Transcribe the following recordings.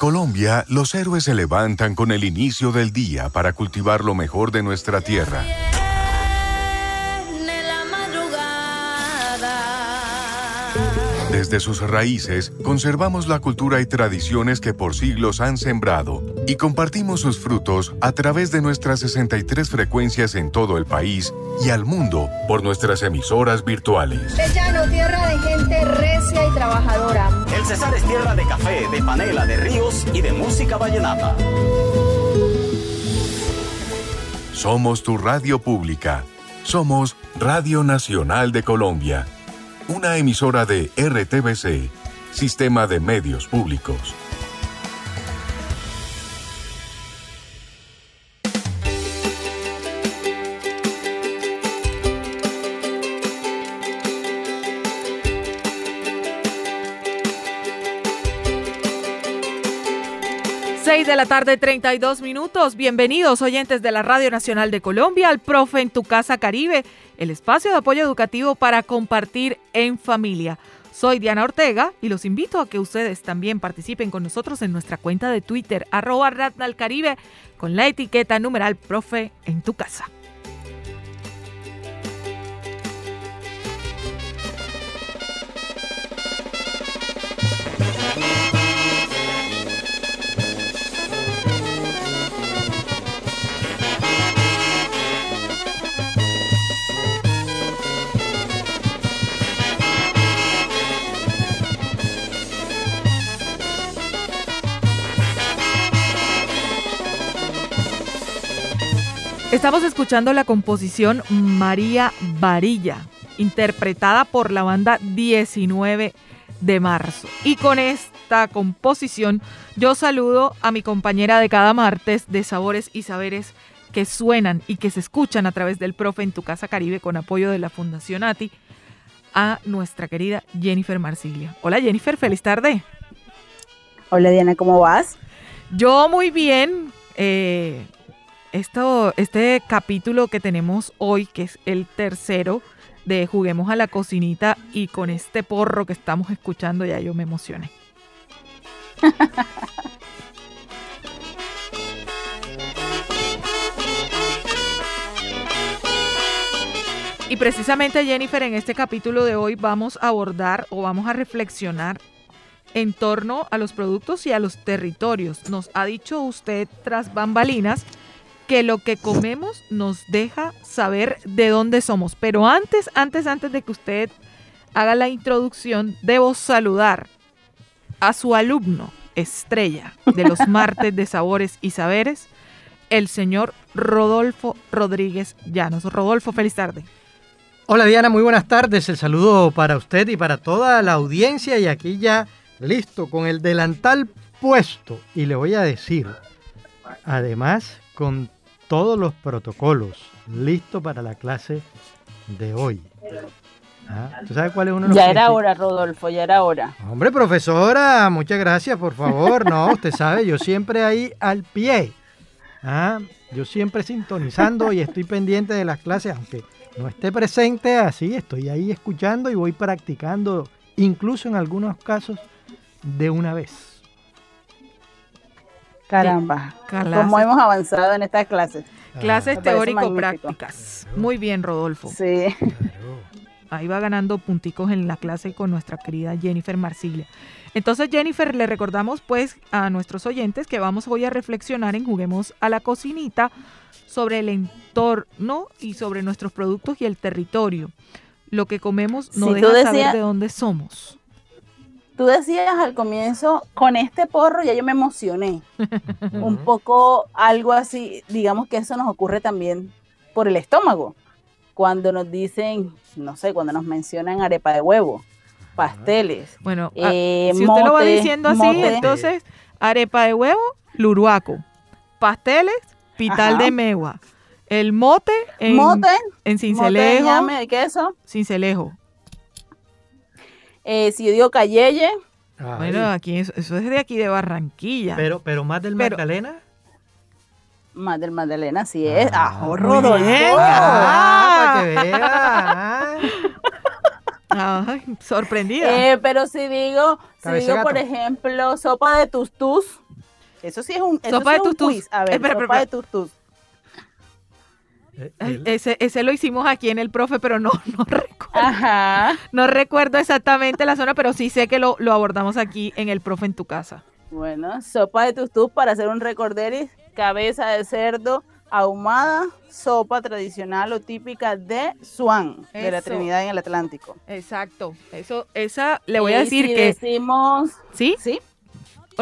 Colombia, los héroes se levantan con el inicio del día para cultivar lo mejor de nuestra tierra. Desde sus raíces, conservamos la cultura y tradiciones que por siglos han sembrado y compartimos sus frutos a través de nuestras 63 frecuencias en todo el país y al mundo por nuestras emisoras virtuales. Tierra Cesar es tierra de café, de panela, de ríos y de música vallenata. Somos tu radio pública. Somos Radio Nacional de Colombia una emisora de RTBC, Sistema de Medios Públicos. De la tarde, 32 minutos. Bienvenidos, oyentes de la Radio Nacional de Colombia, al Profe en tu Casa Caribe, el espacio de apoyo educativo para compartir en familia. Soy Diana Ortega y los invito a que ustedes también participen con nosotros en nuestra cuenta de Twitter, arroba Caribe, con la etiqueta numeral Profe en tu Casa. Estamos escuchando la composición María Varilla, interpretada por la banda 19 de marzo. Y con esta composición yo saludo a mi compañera de cada martes de Sabores y Saberes que suenan y que se escuchan a través del Profe en tu Casa Caribe con apoyo de la Fundación ATI, a nuestra querida Jennifer Marsilia. Hola Jennifer, feliz tarde. Hola Diana, ¿cómo vas? Yo muy bien. Eh, esto, este capítulo que tenemos hoy, que es el tercero de Juguemos a la Cocinita, y con este porro que estamos escuchando, ya yo me emocioné. Y precisamente Jennifer, en este capítulo de hoy vamos a abordar o vamos a reflexionar en torno a los productos y a los territorios. Nos ha dicho usted tras bambalinas que lo que comemos nos deja saber de dónde somos. Pero antes, antes, antes de que usted haga la introducción, debo saludar a su alumno estrella de los martes de sabores y saberes, el señor Rodolfo Rodríguez Llanos. Rodolfo, feliz tarde. Hola Diana, muy buenas tardes. El saludo para usted y para toda la audiencia y aquí ya listo con el delantal puesto. Y le voy a decir, además, con todos los protocolos listos para la clase de hoy. Ah, ¿Tú sabes cuál es uno de los Ya era hora, Rodolfo, ya era hora. Hombre, profesora, muchas gracias, por favor. No, usted sabe, yo siempre ahí al pie. Ah, yo siempre sintonizando y estoy pendiente de las clases, aunque no esté presente así, estoy ahí escuchando y voy practicando, incluso en algunos casos, de una vez. Caramba, cómo hemos avanzado en estas clases. Clases teórico-prácticas. Muy bien, Rodolfo. Sí. Ahí va ganando punticos en la clase con nuestra querida Jennifer Marsilia. Entonces, Jennifer, le recordamos pues a nuestros oyentes que vamos hoy a reflexionar en Juguemos a la Cocinita sobre el entorno y sobre nuestros productos y el territorio. Lo que comemos no deja saber de dónde somos. Tú decías al comienzo, con este porro ya yo me emocioné. Un poco algo así, digamos que eso nos ocurre también por el estómago. Cuando nos dicen, no sé, cuando nos mencionan arepa de huevo, pasteles. Bueno, ah, eh, si usted lo va diciendo así, entonces arepa de huevo, luruaco, pasteles, pital de megua, el mote en, mote, en cincelejo, de queso, cincelejo, eh, si yo digo Cayeye. Bueno, aquí eso, es de aquí de Barranquilla. Pero, pero más del Magdalena. Más del Magdalena, sí es. Ah, ah, ah para que vea. Ay, sorprendida. Eh, pero si digo, si digo por ejemplo, sopa de tustus, eso sí es un, eso Sopa sí de es un tustus. quiz. A ver, Espera, sopa espera, de tustus. El- ese, ese lo hicimos aquí en el profe, pero no, no recuerdo. Ajá. No recuerdo exactamente la zona, pero sí sé que lo, lo abordamos aquí en el profe en tu casa. Bueno, sopa de tustus para hacer un recorderis, cabeza de cerdo ahumada, sopa tradicional o típica de Swan, de la Eso. Trinidad en el Atlántico. Exacto. Eso, esa, le voy a decir si que, decimos, ¿sí? sí,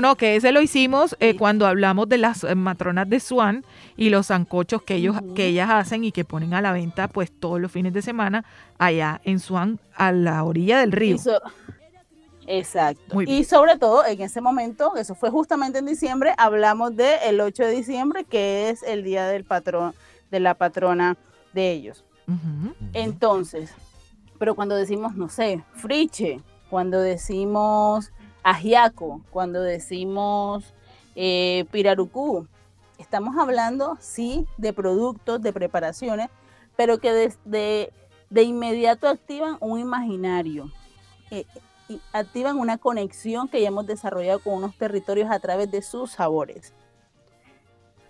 No, que ese lo hicimos eh, Sí. cuando hablamos de las eh, matronas de Swan y los zancochos que ellos, que ellas hacen y que ponen a la venta pues todos los fines de semana allá en Swan a la orilla del río. Exacto. Muy bien. Y sobre todo en ese momento, eso fue justamente en diciembre, hablamos del el 8 de diciembre, que es el día del patrón, de la patrona de ellos. Entonces, pero cuando decimos, no sé, friche, cuando decimos ajiaco, cuando decimos eh, pirarucú, estamos hablando, sí, de productos, de preparaciones, pero que de, de- de inmediato activan un imaginario, eh, y activan una conexión que ya hemos desarrollado con unos territorios a través de sus sabores.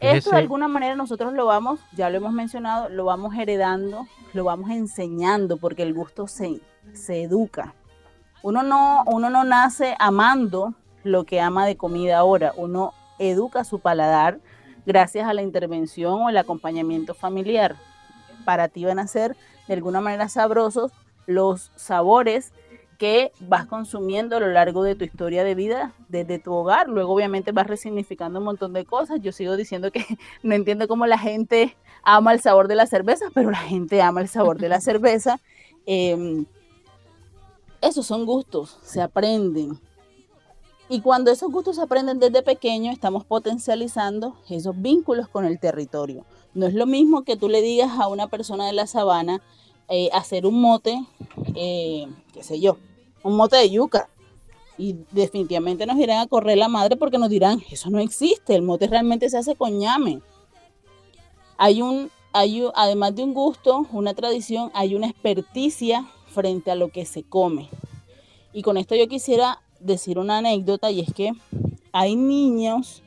Esto de alguna manera nosotros lo vamos, ya lo hemos mencionado, lo vamos heredando, lo vamos enseñando, porque el gusto se, se educa. Uno no, uno no nace amando lo que ama de comida ahora, uno educa su paladar gracias a la intervención o el acompañamiento familiar. Para ti van a ser de alguna manera sabrosos los sabores que vas consumiendo a lo largo de tu historia de vida desde tu hogar. Luego obviamente vas resignificando un montón de cosas. Yo sigo diciendo que no entiendo cómo la gente ama el sabor de la cerveza, pero la gente ama el sabor de la cerveza. Eh, esos son gustos, se aprenden. Y cuando esos gustos se aprenden desde pequeño, estamos potencializando esos vínculos con el territorio. No es lo mismo que tú le digas a una persona de la sabana eh, hacer un mote, eh, qué sé yo, un mote de yuca. Y definitivamente nos irán a correr la madre porque nos dirán, eso no existe, el mote realmente se hace con ñame. Hay un, hay un- además de un gusto, una tradición, hay una experticia frente a lo que se come. Y con esto yo quisiera decir una anécdota y es que hay niños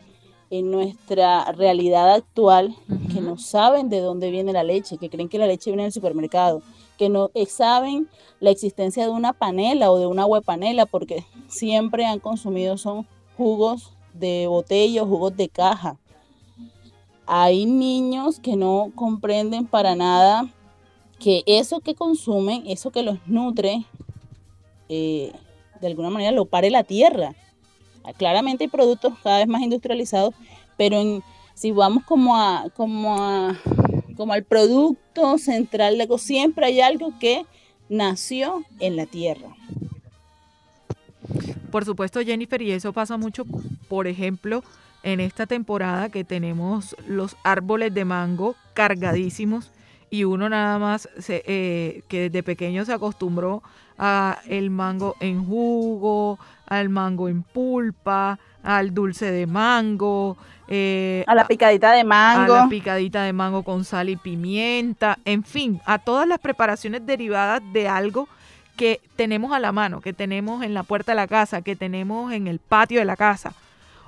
en nuestra realidad actual que no saben de dónde viene la leche, que creen que la leche viene del supermercado, que no saben la existencia de una panela o de una panela porque siempre han consumido son jugos de botella o jugos de caja. Hay niños que no comprenden para nada que eso que consumen, eso que los nutre, eh, de alguna manera lo pare la tierra. Claramente hay productos cada vez más industrializados, pero en- si vamos como a, como a, como al producto central de siempre hay algo que nació en la tierra. Por supuesto, Jennifer, y eso pasa mucho, por ejemplo, en esta temporada que tenemos los árboles de mango cargadísimos y uno nada más se, eh, que desde pequeño se acostumbró a el mango en jugo, al mango en pulpa, al dulce de mango, eh, A la picadita de a mango. la picadita de mango con sal y pimienta, en fin, a todas las preparaciones derivadas de algo que tenemos a la mano, que tenemos en la puerta de la casa, que tenemos en el patio de la casa,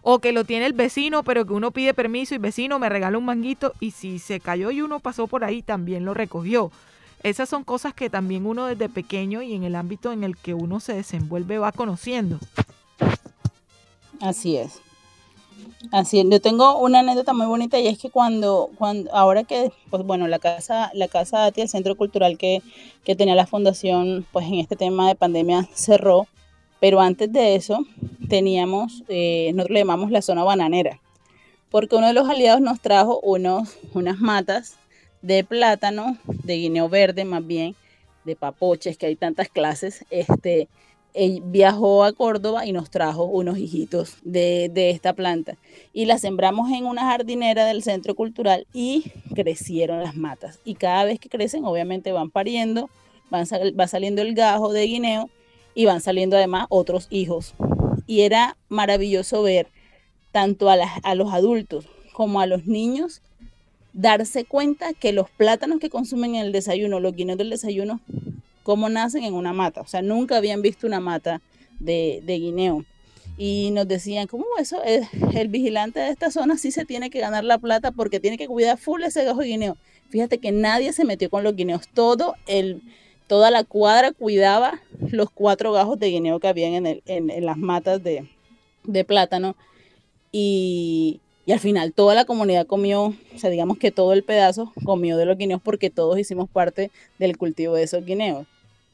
o que lo tiene el vecino, pero que uno pide permiso y vecino me regala un manguito y si se cayó y uno pasó por ahí también lo recogió. Esas son cosas que también uno desde pequeño y en el ámbito en el que uno se desenvuelve va conociendo. Así es. Así es. Yo tengo una anécdota muy bonita y es que cuando, cuando ahora que, pues bueno, la casa, la casa ATI, el centro cultural que, que tenía la fundación, pues en este tema de pandemia cerró, pero antes de eso teníamos, eh, nosotros llamamos la zona bananera, porque uno de los aliados nos trajo unos, unas matas de plátano, de guineo verde más bien, de papoches, que hay tantas clases, este, viajó a Córdoba y nos trajo unos hijitos de, de esta planta. Y la sembramos en una jardinera del centro cultural y crecieron las matas. Y cada vez que crecen, obviamente van pariendo, van va saliendo el gajo de guineo y van saliendo además otros hijos. Y era maravilloso ver tanto a, las- a los adultos como a los niños darse cuenta que los plátanos que consumen en el desayuno, los guineos del desayuno, cómo nacen en una mata. O sea, nunca habían visto una mata de, de guineo. Y nos decían, ¿cómo eso? El, el, vigilante de esta zona sí se tiene que ganar la plata porque tiene que cuidar full ese gajo de guineo. Fíjate que nadie se metió con los guineos. Todo el, toda la cuadra cuidaba los cuatro gajos de guineo que habían en, el, en, las matas de, plátano. Y, al final toda la comunidad comió, o sea, digamos que todo el pedazo comió de los guineos porque todos hicimos parte del cultivo de esos guineos.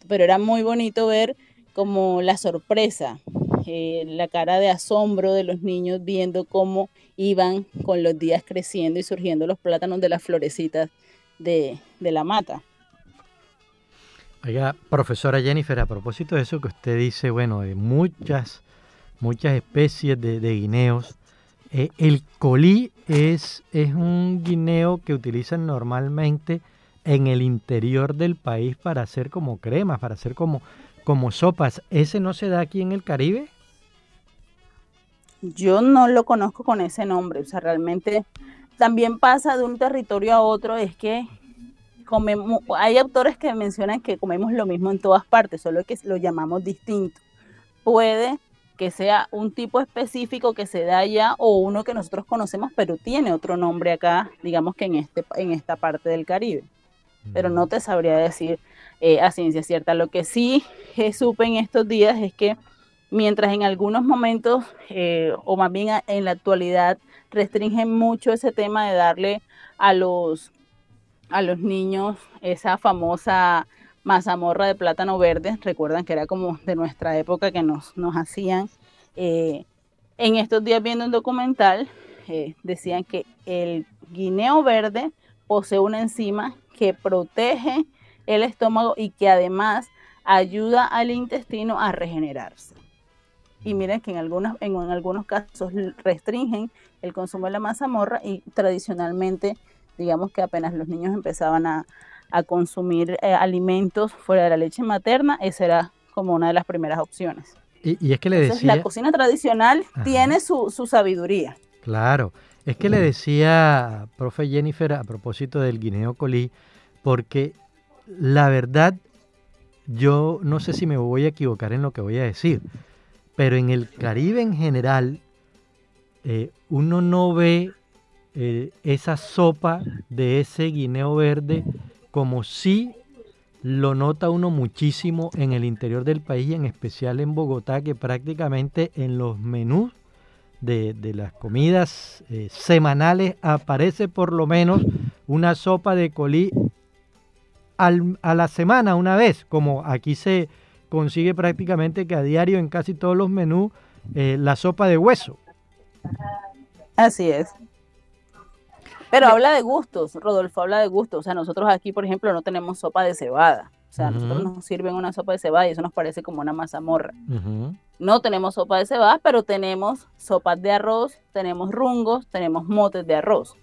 Pero era muy bonito ver como la sorpresa, eh, la cara de asombro de los niños viendo cómo iban con los días creciendo y surgiendo los plátanos de las florecitas de la mata. Oiga, profesora Jennifer, a propósito de eso que usted dice, bueno, de muchas, muchas especies de, guineos, eh, el colí es, es un guineo que utilizan normalmente en el interior del país para hacer como cremas, para hacer como, como sopas. ¿Ese no se da aquí en el Caribe? Yo no lo conozco con ese nombre, o sea, realmente también pasa de un territorio a otro, es que comemos, hay autores que mencionan que comemos lo mismo en todas partes, solo que lo llamamos distinto. Puede que sea un tipo específico que se da allá o uno que nosotros conocemos, pero tiene otro nombre acá, digamos que en, este, en esta parte del Caribe. Pero no te sabría decir eh, a ciencia cierta. Lo que sí eh, supe en estos días es que mientras en algunos momentos, eh, o más bien en la actualidad, restringen mucho ese tema de darle a los, a los niños esa famosa mazamorra de plátano verde, recuerdan que era como de nuestra época que nos, nos hacían. Eh, en estos días viendo un documental, eh, decían que el guineo verde posee una enzima que protege el estómago y que además ayuda al intestino a regenerarse. Y miren que en algunos, en, en algunos casos restringen el consumo de la mazamorra y tradicionalmente, digamos que apenas los niños empezaban a, a consumir eh, alimentos fuera de la leche materna, esa era como una de las primeras opciones. Y, y es que le decía... Entonces, la cocina tradicional Ajá. tiene su, su, sabiduría. Claro, es que le decía, profe Jennifer, a propósito del guineo colí, porque la verdad, yo no sé si me voy a equivocar en lo que voy a decir, pero en el Caribe en general, eh, uno no ve eh, esa sopa de ese guineo verde como sí lo nota uno muchísimo en el interior del país y en especial en Bogotá, que prácticamente en los menús de, de las comidas eh, semanales aparece por lo menos una sopa de colí al, a la semana una vez, como aquí se consigue prácticamente que a diario en casi todos los menús eh, la sopa de hueso. Así es. Pero habla de gustos, Rodolfo habla de gustos. O sea, nosotros aquí, por ejemplo, no tenemos sopa de cebada. O sea, uh -huh. nosotros nos sirven una sopa de cebada y eso nos parece como una mazamorra. Uh -huh. No tenemos sopa de cebada, pero tenemos sopas de arroz, tenemos rungos, tenemos motes de arroz.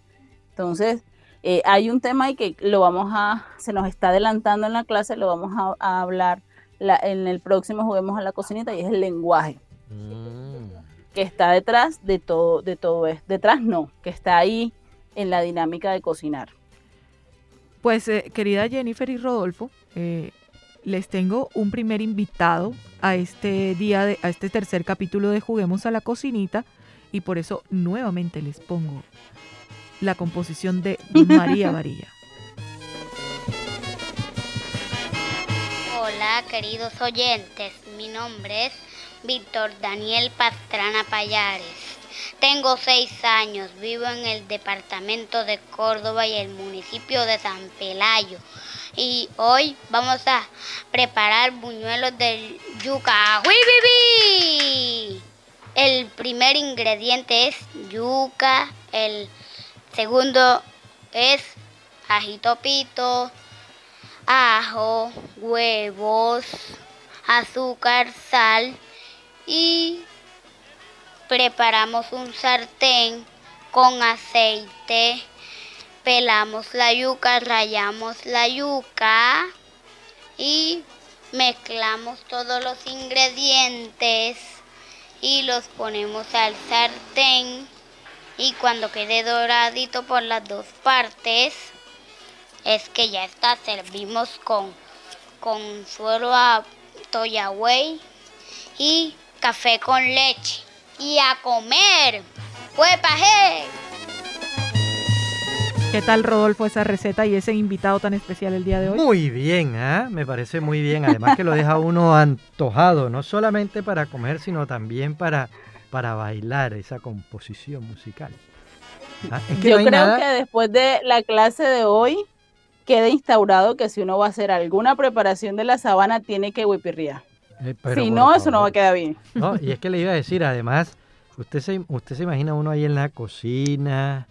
Entonces, eh, hay un tema ahí que lo vamos a, se nos está adelantando en la clase, lo vamos a, a hablar la, en el próximo Juguemos a la Cocinita y es el lenguaje. Mm. Que está detrás de todo, de todo esto. Detrás no, que está ahí en la dinámica de cocinar. Pues eh, querida Jennifer y Rodolfo, eh, les tengo un primer invitado a este día, de, a este tercer capítulo de Juguemos a la Cocinita y por eso nuevamente les pongo la composición de María Varilla. Hola queridos oyentes, mi nombre es Víctor Daniel Pastrana Payares. Tengo seis años, vivo en el departamento de Córdoba y el municipio de San Pelayo. Y hoy vamos a preparar buñuelos de yuca. ¡Wibibi! El primer ingrediente es yuca, el segundo es ajito pito, ajo, huevos, azúcar, sal y preparamos un sartén con aceite, pelamos la yuca, rayamos la yuca y mezclamos todos los ingredientes y los ponemos al sartén y cuando quede doradito por las dos partes es que ya está, servimos con con suero a toyagüey y café con leche. Y a comer. ¡Huepaje! ¿Qué tal, Rodolfo, esa receta y ese invitado tan especial el día de hoy? Muy bien, ¿ah? me parece muy bien. Además que lo deja uno antojado, no solamente para comer, sino también para, para bailar esa composición musical. Ah, Yo creo que después de la clase de hoy queda instaurado que si uno va a hacer alguna preparación de la sabana tiene que huipirriar. Eh, si no, eso no va a quedar bien. No, y es que le iba a decir, además, usted se, usted se imagina uno ahí en la cocina,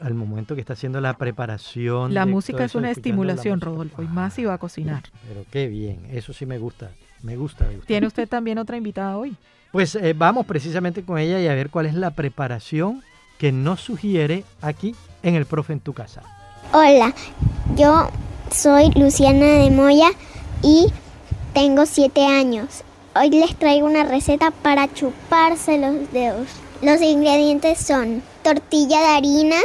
al momento que está haciendo la preparación. La música es una estimulación, Rodolfo, y más si va a cocinar. Pero qué bien, eso sí me gusta, me gusta. ¿Tiene usted también otra invitada hoy? Pues eh, vamos precisamente con ella y a ver cuál es la preparación que nos sugiere aquí en el profe en tu casa. Hola, yo soy Luciana de Moya y tengo siete años. Hoy les traigo una receta para chuparse los dedos. Los ingredientes son tortilla de harina,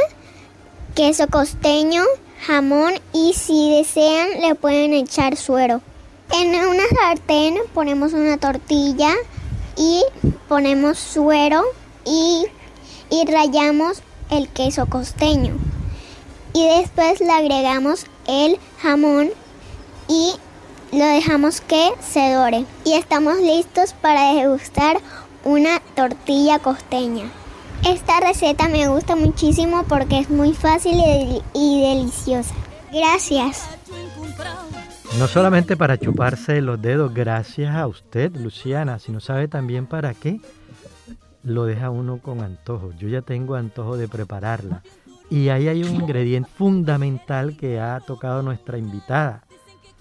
queso costeño, jamón y si desean le pueden echar suero. En una sartén ponemos una tortilla y ponemos suero y, y rayamos el queso costeño. Y después le agregamos el jamón y lo dejamos que se dore. Y estamos listos para degustar una tortilla costeña. Esta receta me gusta muchísimo porque es muy fácil y, deliciosa. Gracias. No solamente para chuparse los dedos, gracias a usted, Luciana, sino sabe también para qué lo deja uno con antojo. Yo ya tengo antojo de prepararla. Y ahí hay un ingrediente fundamental que ha tocado nuestra invitada.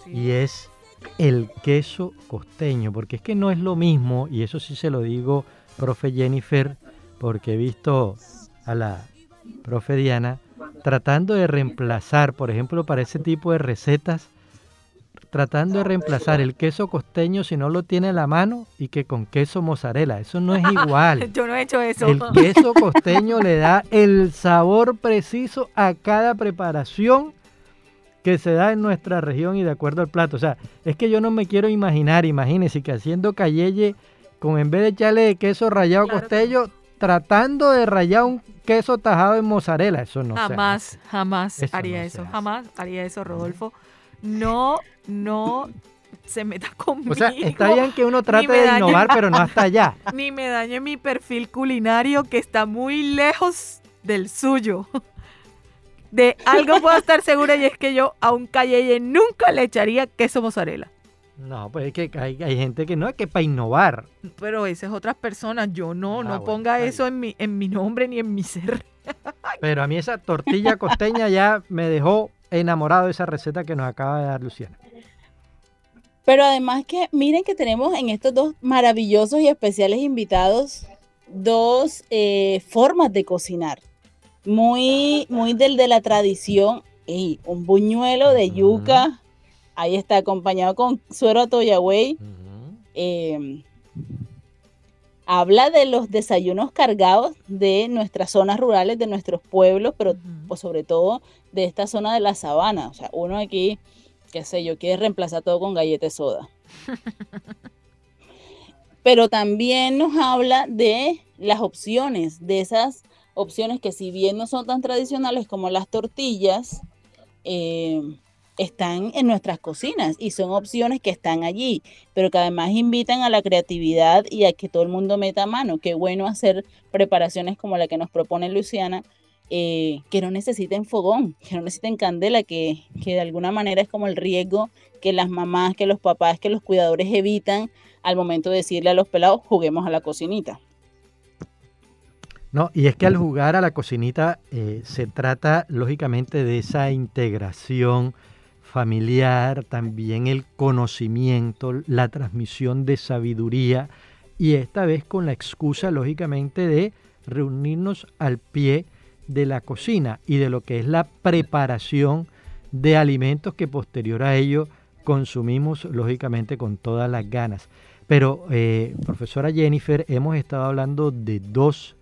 Y es el queso costeño, porque es que no es lo mismo, y eso sí se lo digo, profe Jennifer, porque he visto a la profe Diana tratando de reemplazar, por ejemplo, para ese tipo de recetas, tratando de reemplazar el queso costeño si no lo tiene a la mano y que con queso mozzarella. Eso no es igual. Yo no he hecho eso. El queso costeño le da el sabor preciso a cada preparación que se da en nuestra región y de acuerdo al plato. O sea, es que yo no me quiero imaginar, imagínense que haciendo cayeye con en vez de echarle queso rallado costello, tratando de rayar un queso tajado en mozzarella. Eso no Jamás, jamás haría eso. Jamás haría eso, Rodolfo. No, no se meta conmigo. O sea, está bien que uno trate de innovar, pero no hasta allá. Ni me dañe mi perfil culinario que está muy lejos del suyo de algo puedo estar segura y es que yo a un cayeye nunca le echaría queso mozzarella. No, pues es que hay, gente que no es que para innovar. Pero esas otras personas, yo no, ah, no ponga eso en mi, en mi nombre ni en mi ser. Pero a mí esa tortilla costeña ya me dejó enamorado de esa receta que nos acaba de dar Luciana. Pero además que miren que tenemos en estos dos maravillosos y especiales invitados dos eh, formas de cocinar muy, muy del de la tradición. Y un buñuelo de yuca, ahí está acompañado con suero toyagüey. Em, habla de los desayunos cargados de nuestras zonas rurales, de nuestros pueblos, pero pues, sobre todo de esta zona de la sabana. O sea, uno aquí, qué sé yo, quiere reemplazar todo con galletas soda. pero también nos habla de las opciones, de esas opciones que si bien no son tan tradicionales como las tortillas, eh, están en nuestras cocinas y son opciones que están allí, pero que además invitan a la creatividad y a que todo el mundo meta mano. Qué bueno hacer preparaciones como la que nos propone Luciana, eh, que no necesiten fogón, que no necesiten candela, que, que de alguna manera es como el riesgo que las mamás, que los papás, que los cuidadores evitan al momento de decirle a los pelados, juguemos a la cocinita. No, y es que al jugar a la cocinita eh, se trata lógicamente de esa integración familiar, también el conocimiento, la transmisión de sabiduría y esta vez con la excusa lógicamente de reunirnos al pie de la cocina y de lo que es la preparación de alimentos que posterior a ello consumimos lógicamente con todas las ganas. Pero, eh, profesora Jennifer, hemos estado hablando de dos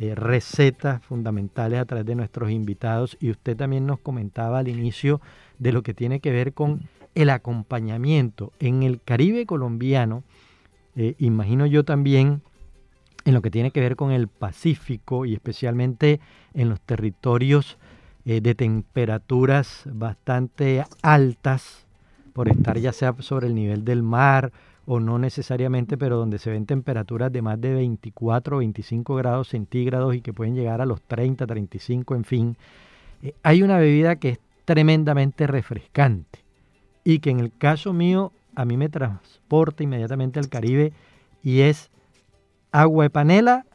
eh, recetas fundamentales a través de nuestros invitados. Y usted también nos comentaba al inicio de lo que tiene que ver con el acompañamiento. En el Caribe colombiano, eh, imagino yo también en lo que tiene que ver con el Pacífico y especialmente en los territorios eh, de temperaturas bastante altas, por estar ya sea sobre el nivel del mar o no necesariamente, pero donde se ven temperaturas de más de 24 o 25 grados centígrados y que pueden llegar a los 30, 35, en fin. Eh, hay una bebida que es tremendamente refrescante y que en el caso mío a mí me transporta inmediatamente al Caribe y es agua de panela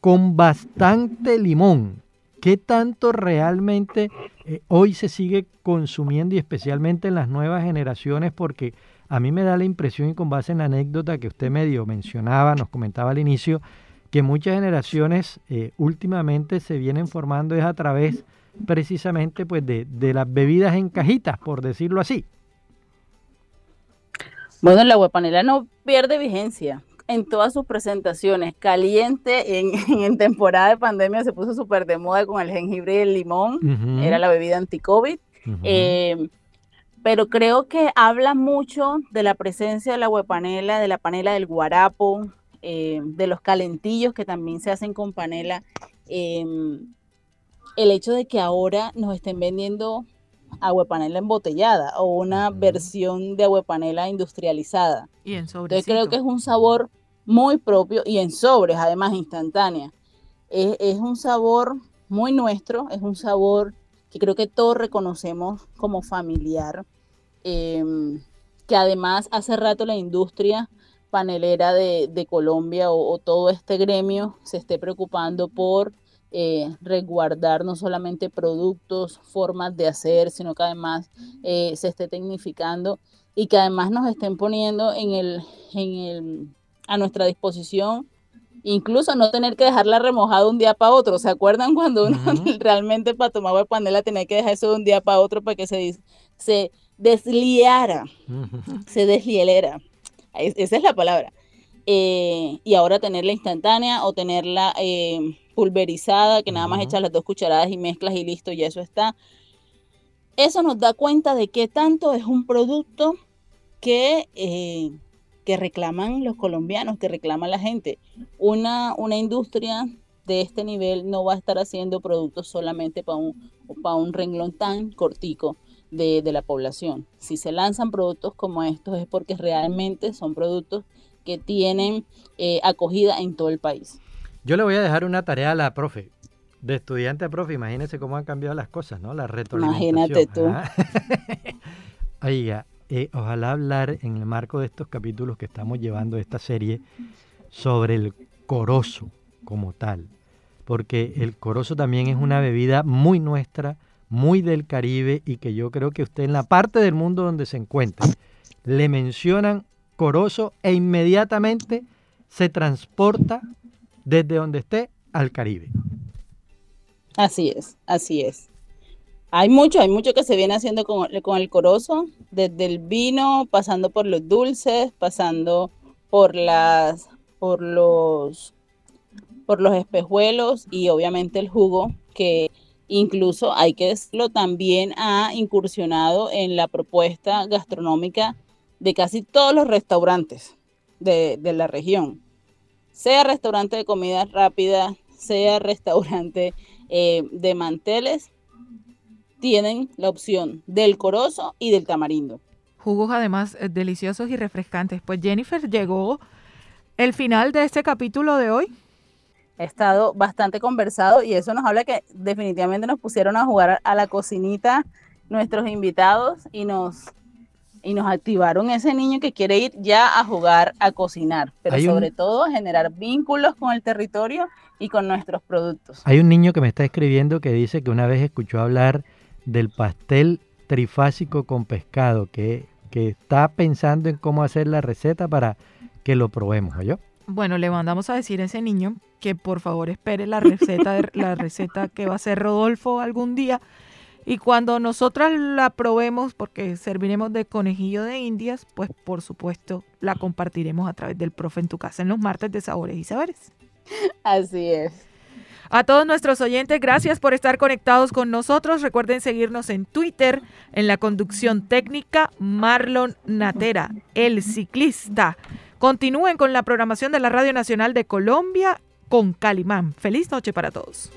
con bastante limón. ¿Qué tanto realmente eh, hoy se sigue consumiendo y especialmente en las nuevas generaciones? Porque a mí me da la impresión y con base en la anécdota que usted medio mencionaba, nos comentaba al inicio, que muchas generaciones eh, últimamente se vienen formando es a través precisamente pues de, de las bebidas en cajitas, por decirlo así. Bueno, la huepanela no pierde vigencia en todas sus presentaciones. Caliente, en, temporada de pandemia se puso súper de moda con el jengibre y el limón, era la bebida anti-COVID. Eh, pero creo que habla mucho de la presencia de la huepanela, de la panela del guarapo, eh, de los calentillos que también se hacen con panela. Em, el hecho de que ahora nos estén vendiendo panela embotellada o una versión de panela industrializada. Y en Entonces creo que es un sabor muy propio y en sobres, además instantánea. Es, un sabor muy nuestro, es un sabor que creo que todos reconocemos como familiar, em, que además hace rato la industria panelera de, Colombia o, todo este gremio se esté preocupando por eh, resguardar no solamente productos, formas de hacer, sino que además eh, se esté tecnificando y que además nos estén poniendo en el, en el, a nuestra disposición incluso no tener que dejarla remojada un día para otro. ¿Se acuerdan cuando uno realmente para tomar agua panela tenía que dejar eso de un día para otro para que se, se desliara, se deslielera? esa es la palabra. Eh, y ahora tenerla instantánea o tenerla eh, pulverizada, que nada más echas las dos cucharadas y mezclas y listo, y eso está. Eso nos da cuenta de qué tanto es un producto que, eh, que reclaman los colombianos, que reclama la gente. Una, una industria de este nivel no va a estar haciendo productos solamente para un, para un renglón tan cortico de, de la población. Si se lanzan productos como estos es porque realmente son productos que tienen eh, acogida en todo el país. Yo le voy a dejar una tarea a la profe. De estudiante a profe, imagínese cómo han cambiado las cosas, ¿no? La retroalimentación. Imagínate tú. Oiga, eh, ojalá hablar en el marco de estos capítulos que estamos llevando esta serie sobre el corozo como tal. Porque el corozo también es una bebida muy nuestra, muy del Caribe y que yo creo que usted en la parte del mundo donde se encuentre le mencionan corozo e inmediatamente se transporta desde donde esté al Caribe. Así es, así es. Hay mucho, hay mucho que se viene haciendo con, el corozo, desde el vino, pasando por los dulces, pasando por las, por los, por los espejuelos y obviamente el jugo, que incluso hay que decirlo, también ha incursionado en la propuesta gastronómica de casi todos los restaurantes de, la región sea restaurante de comida rápida, sea restaurante eh, de manteles, tienen la opción del corozo y del tamarindo. Jugos además eh, deliciosos y refrescantes. Pues Jennifer, llegó el final de este capítulo de hoy. He estado bastante conversado y eso nos habla que definitivamente nos pusieron a jugar a la cocinita nuestros invitados y nos y nos activaron ese niño que quiere ir ya a jugar, a cocinar, pero sobre todo a generar vínculos con el territorio y con nuestros productos. Hay un niño que me está escribiendo que dice que una vez escuchó hablar del pastel trifásico con pescado, que, que está pensando en cómo hacer la receta para que lo probemos, yo Bueno, le mandamos a decir a ese niño que por favor espere la receta, la receta que va a hacer Rodolfo algún día y cuando nosotras la probemos, porque serviremos de conejillo de indias, pues por supuesto la compartiremos a través del profe en tu casa en los martes de Sabores y Saberes. Así es. A todos nuestros oyentes, gracias por estar conectados con nosotros. Recuerden seguirnos en Twitter, en la conducción técnica, Marlon Natera, el ciclista. Continúen con la programación de la Radio Nacional de Colombia con Calimán. Feliz noche para todos.